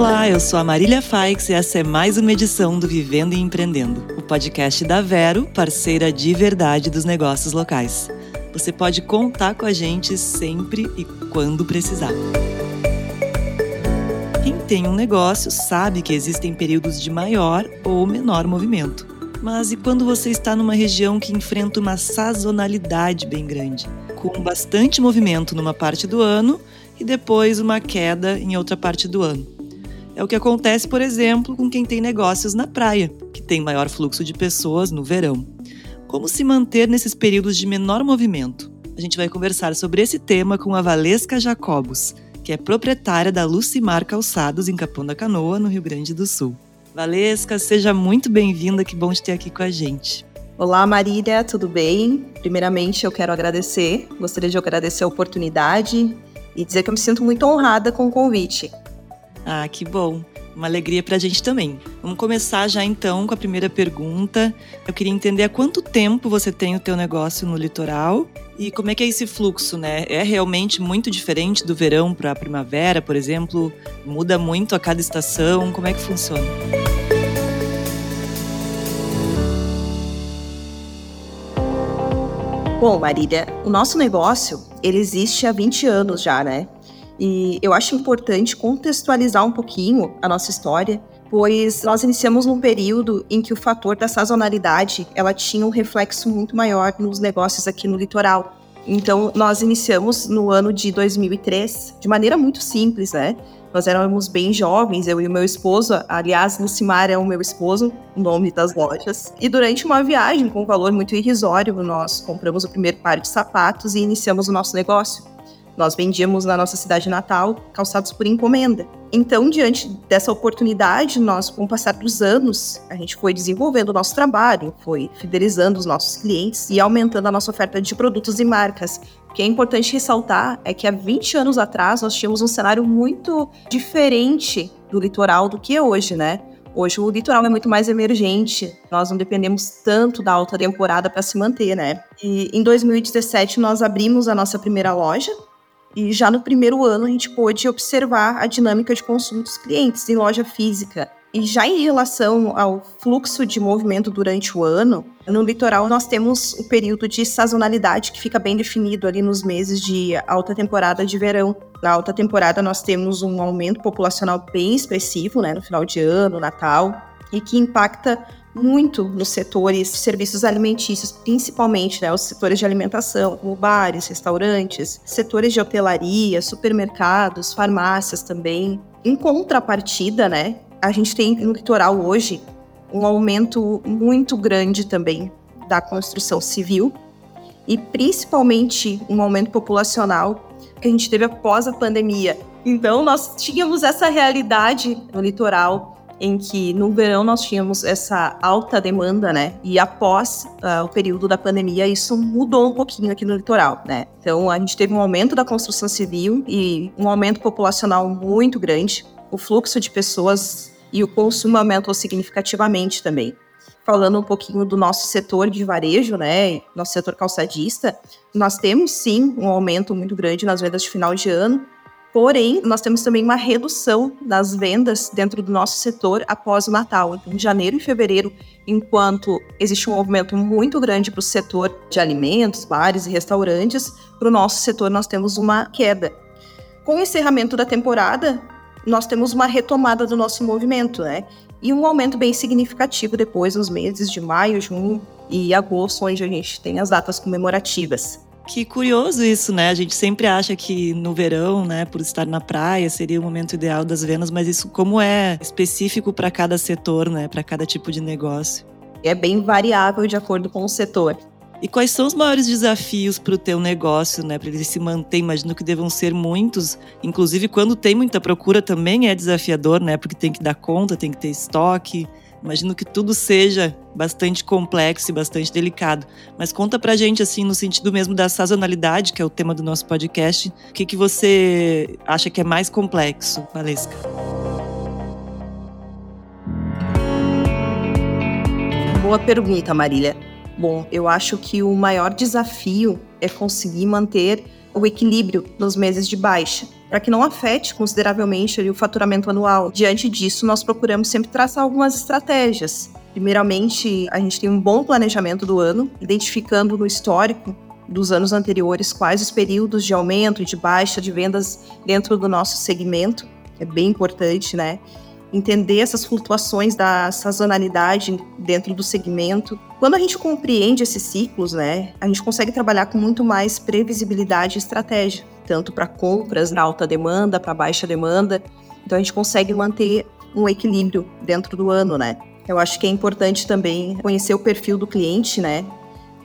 Olá, eu sou a Marília Faix e essa é mais uma edição do Vivendo e Empreendendo, o podcast da Vero, parceira de verdade dos negócios locais. Você pode contar com a gente sempre e quando precisar. Quem tem um negócio sabe que existem períodos de maior ou menor movimento. Mas e quando você está numa região que enfrenta uma sazonalidade bem grande, com bastante movimento numa parte do ano e depois uma queda em outra parte do ano? É o que acontece, por exemplo, com quem tem negócios na praia, que tem maior fluxo de pessoas no verão. Como se manter nesses períodos de menor movimento? A gente vai conversar sobre esse tema com a Valesca Jacobos, que é proprietária da Lucimar Calçados em Capão da Canoa, no Rio Grande do Sul. Valesca, seja muito bem-vinda, que bom te ter aqui com a gente. Olá, Marília, tudo bem? Primeiramente, eu quero agradecer, gostaria de agradecer a oportunidade e dizer que eu me sinto muito honrada com o convite. Ah, que bom. Uma alegria para a gente também. Vamos começar já então com a primeira pergunta. Eu queria entender há quanto tempo você tem o teu negócio no litoral e como é que é esse fluxo, né? É realmente muito diferente do verão para a primavera, por exemplo? Muda muito a cada estação? Como é que funciona? Bom, Marília, o nosso negócio, ele existe há 20 anos já, né? E eu acho importante contextualizar um pouquinho a nossa história, pois nós iniciamos num período em que o fator da sazonalidade ela tinha um reflexo muito maior nos negócios aqui no litoral. Então, nós iniciamos no ano de 2003, de maneira muito simples, né? Nós éramos bem jovens, eu e o meu esposo. Aliás, Lucimar é o meu esposo, o nome das lojas. E durante uma viagem com um valor muito irrisório, nós compramos o primeiro par de sapatos e iniciamos o nosso negócio. Nós vendíamos na nossa cidade natal calçados por encomenda. Então, diante dessa oportunidade, nós, com o passar dos anos, a gente foi desenvolvendo o nosso trabalho, foi fidelizando os nossos clientes e aumentando a nossa oferta de produtos e marcas. O que é importante ressaltar é que há 20 anos atrás nós tínhamos um cenário muito diferente do litoral do que é hoje, né? Hoje o litoral é muito mais emergente, nós não dependemos tanto da alta temporada para se manter, né? E em 2017 nós abrimos a nossa primeira loja, e já no primeiro ano a gente pôde observar a dinâmica de consumo dos clientes em loja física. E já em relação ao fluxo de movimento durante o ano, no litoral nós temos o período de sazonalidade que fica bem definido ali nos meses de alta temporada de verão. Na alta temporada nós temos um aumento populacional bem expressivo, né, no final de ano, Natal, e que impacta muito nos setores de serviços alimentícios, principalmente né, os setores de alimentação, como bares, restaurantes, setores de hotelaria, supermercados, farmácias também. Em contrapartida, né, a gente tem no litoral hoje um aumento muito grande também da construção civil e principalmente um aumento populacional que a gente teve após a pandemia. Então, nós tínhamos essa realidade no litoral em que no verão nós tínhamos essa alta demanda, né? E após uh, o período da pandemia, isso mudou um pouquinho aqui no litoral, né? Então a gente teve um aumento da construção civil e um aumento populacional muito grande. O fluxo de pessoas e o consumo aumentou significativamente também. Falando um pouquinho do nosso setor de varejo, né? Nosso setor calçadista, nós temos sim um aumento muito grande nas vendas de final de ano, Porém, nós temos também uma redução das vendas dentro do nosso setor após o Natal. Então, em janeiro e fevereiro, enquanto existe um movimento muito grande para o setor de alimentos, bares e restaurantes, para o nosso setor nós temos uma queda. Com o encerramento da temporada, nós temos uma retomada do nosso movimento, né? E um aumento bem significativo depois nos meses de maio, junho e agosto, onde a gente tem as datas comemorativas. Que curioso isso, né? A gente sempre acha que no verão, né, por estar na praia, seria o momento ideal das vendas, mas isso como é específico para cada setor, né, para cada tipo de negócio. É bem variável de acordo com o setor. E quais são os maiores desafios para o teu negócio, né? Para ele se manter? Imagino que devam ser muitos. Inclusive, quando tem muita procura também é desafiador, né? Porque tem que dar conta, tem que ter estoque, Imagino que tudo seja bastante complexo e bastante delicado. Mas conta pra gente, assim, no sentido mesmo da sazonalidade, que é o tema do nosso podcast, o que, que você acha que é mais complexo, Valesca? Boa pergunta, Marília. Bom, eu acho que o maior desafio é conseguir manter o equilíbrio nos meses de baixa, para que não afete consideravelmente o faturamento anual. Diante disso, nós procuramos sempre traçar algumas estratégias. Primeiramente, a gente tem um bom planejamento do ano, identificando no histórico dos anos anteriores quais os períodos de aumento e de baixa de vendas dentro do nosso segmento, que é bem importante, né? Entender essas flutuações da sazonalidade dentro do segmento. Quando a gente compreende esses ciclos, né, a gente consegue trabalhar com muito mais previsibilidade e estratégia, tanto para compras na alta demanda, para baixa demanda. Então a gente consegue manter um equilíbrio dentro do ano, né? Eu acho que é importante também conhecer o perfil do cliente, né?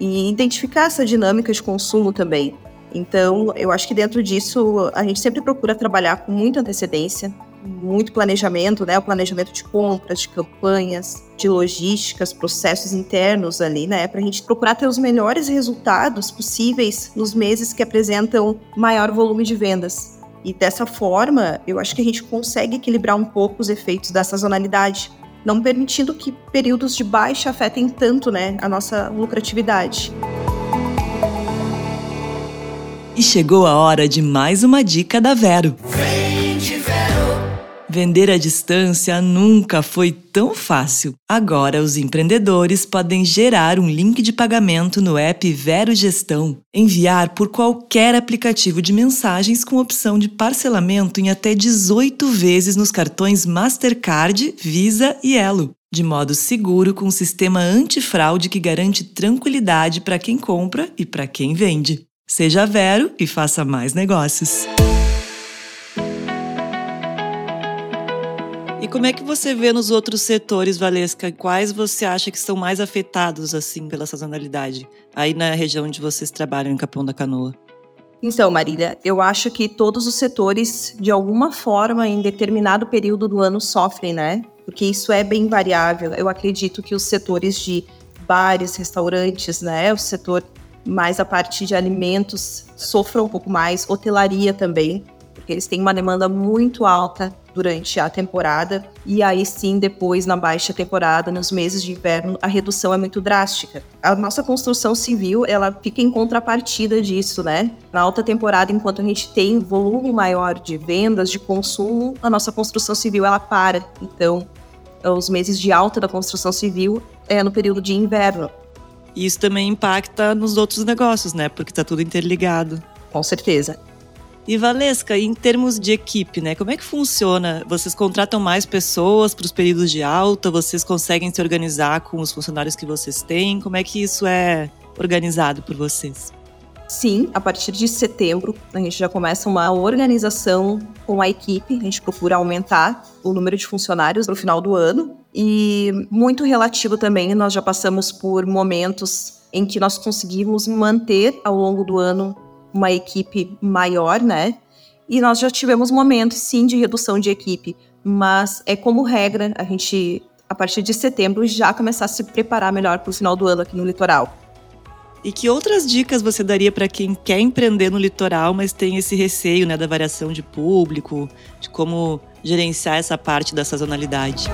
e identificar essa dinâmica de consumo também. Então, eu acho que dentro disso a gente sempre procura trabalhar com muita antecedência, muito planejamento, né? O planejamento de compras, de campanhas, de logísticas, processos internos ali, né? Para a gente procurar ter os melhores resultados possíveis nos meses que apresentam maior volume de vendas. E dessa forma, eu acho que a gente consegue equilibrar um pouco os efeitos da sazonalidade não permitindo que períodos de baixa afetem tanto né, a nossa lucratividade. E chegou a hora de mais uma dica da Vero. Vender à distância nunca foi tão fácil. Agora, os empreendedores podem gerar um link de pagamento no app Vero Gestão, enviar por qualquer aplicativo de mensagens com opção de parcelamento em até 18 vezes nos cartões Mastercard, Visa e Elo, de modo seguro com um sistema antifraude que garante tranquilidade para quem compra e para quem vende. Seja Vero e faça mais negócios. E como é que você vê nos outros setores, Valesca? Quais você acha que são mais afetados assim pela sazonalidade? Aí na região onde vocês trabalham, em Capão da Canoa. Então, Marília, eu acho que todos os setores, de alguma forma, em determinado período do ano, sofrem, né? Porque isso é bem variável. Eu acredito que os setores de bares, restaurantes, né? O setor mais a parte de alimentos sofram um pouco mais, hotelaria também, porque eles têm uma demanda muito alta durante a temporada e aí sim depois na baixa temporada, nos meses de inverno, a redução é muito drástica. A nossa construção civil, ela fica em contrapartida disso, né? Na alta temporada, enquanto a gente tem volume maior de vendas, de consumo, a nossa construção civil ela para. Então, os meses de alta da construção civil é no período de inverno. Isso também impacta nos outros negócios, né? Porque está tudo interligado. Com certeza. E Valesca, em termos de equipe, né? Como é que funciona? Vocês contratam mais pessoas para os períodos de alta? Vocês conseguem se organizar com os funcionários que vocês têm? Como é que isso é organizado por vocês? Sim, a partir de setembro a gente já começa uma organização com a equipe. A gente procura aumentar o número de funcionários no final do ano. E muito relativo também, nós já passamos por momentos em que nós conseguimos manter ao longo do ano uma equipe maior, né? E nós já tivemos momentos, sim, de redução de equipe, mas é como regra a gente, a partir de setembro, já começar a se preparar melhor para o final do ano aqui no litoral. E que outras dicas você daria para quem quer empreender no litoral, mas tem esse receio né, da variação de público, de como gerenciar essa parte da sazonalidade?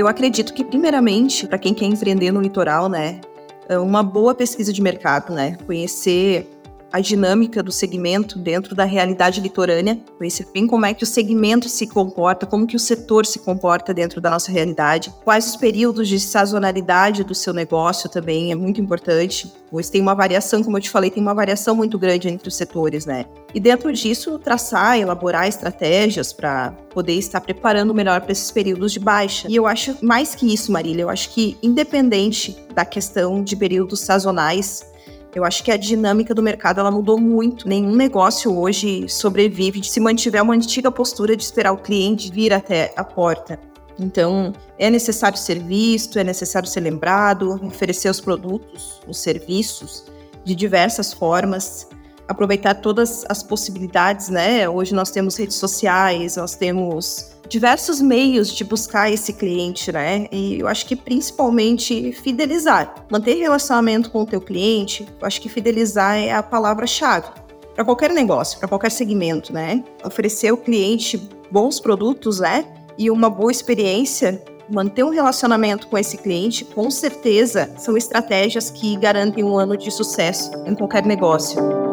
Eu acredito que, primeiramente, para quem quer empreender no litoral, né, é uma boa pesquisa de mercado, né, conhecer a dinâmica do segmento dentro da realidade litorânea, conhecer bem como é que o segmento se comporta, como que o setor se comporta dentro da nossa realidade, quais os períodos de sazonalidade do seu negócio também é muito importante, pois tem uma variação, como eu te falei, tem uma variação muito grande entre os setores, né? E dentro disso, traçar, elaborar estratégias para poder estar preparando melhor para esses períodos de baixa. E eu acho mais que isso, Marília, eu acho que independente da questão de períodos sazonais, eu acho que a dinâmica do mercado ela mudou muito. Nenhum negócio hoje sobrevive se mantiver uma antiga postura de esperar o cliente vir até a porta. Então, é necessário ser visto, é necessário ser lembrado, oferecer os produtos, os serviços de diversas formas, aproveitar todas as possibilidades, né? Hoje nós temos redes sociais, nós temos diversos meios de buscar esse cliente, né? E eu acho que principalmente fidelizar, manter relacionamento com o teu cliente. Eu acho que fidelizar é a palavra-chave para qualquer negócio, para qualquer segmento, né? Oferecer ao cliente bons produtos, né? E uma boa experiência manter um relacionamento com esse cliente, com certeza, são estratégias que garantem um ano de sucesso em qualquer negócio.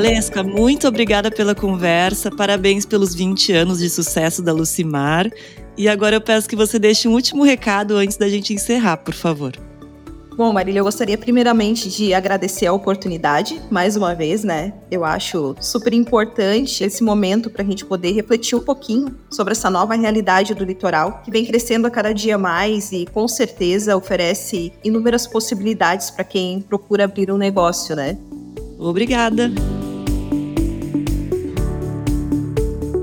Valesca, muito obrigada pela conversa. Parabéns pelos 20 anos de sucesso da Lucimar. E agora eu peço que você deixe um último recado antes da gente encerrar, por favor. Bom, Marília, eu gostaria primeiramente de agradecer a oportunidade, mais uma vez, né? Eu acho super importante esse momento para a gente poder refletir um pouquinho sobre essa nova realidade do litoral, que vem crescendo a cada dia mais e com certeza oferece inúmeras possibilidades para quem procura abrir um negócio, né? Obrigada!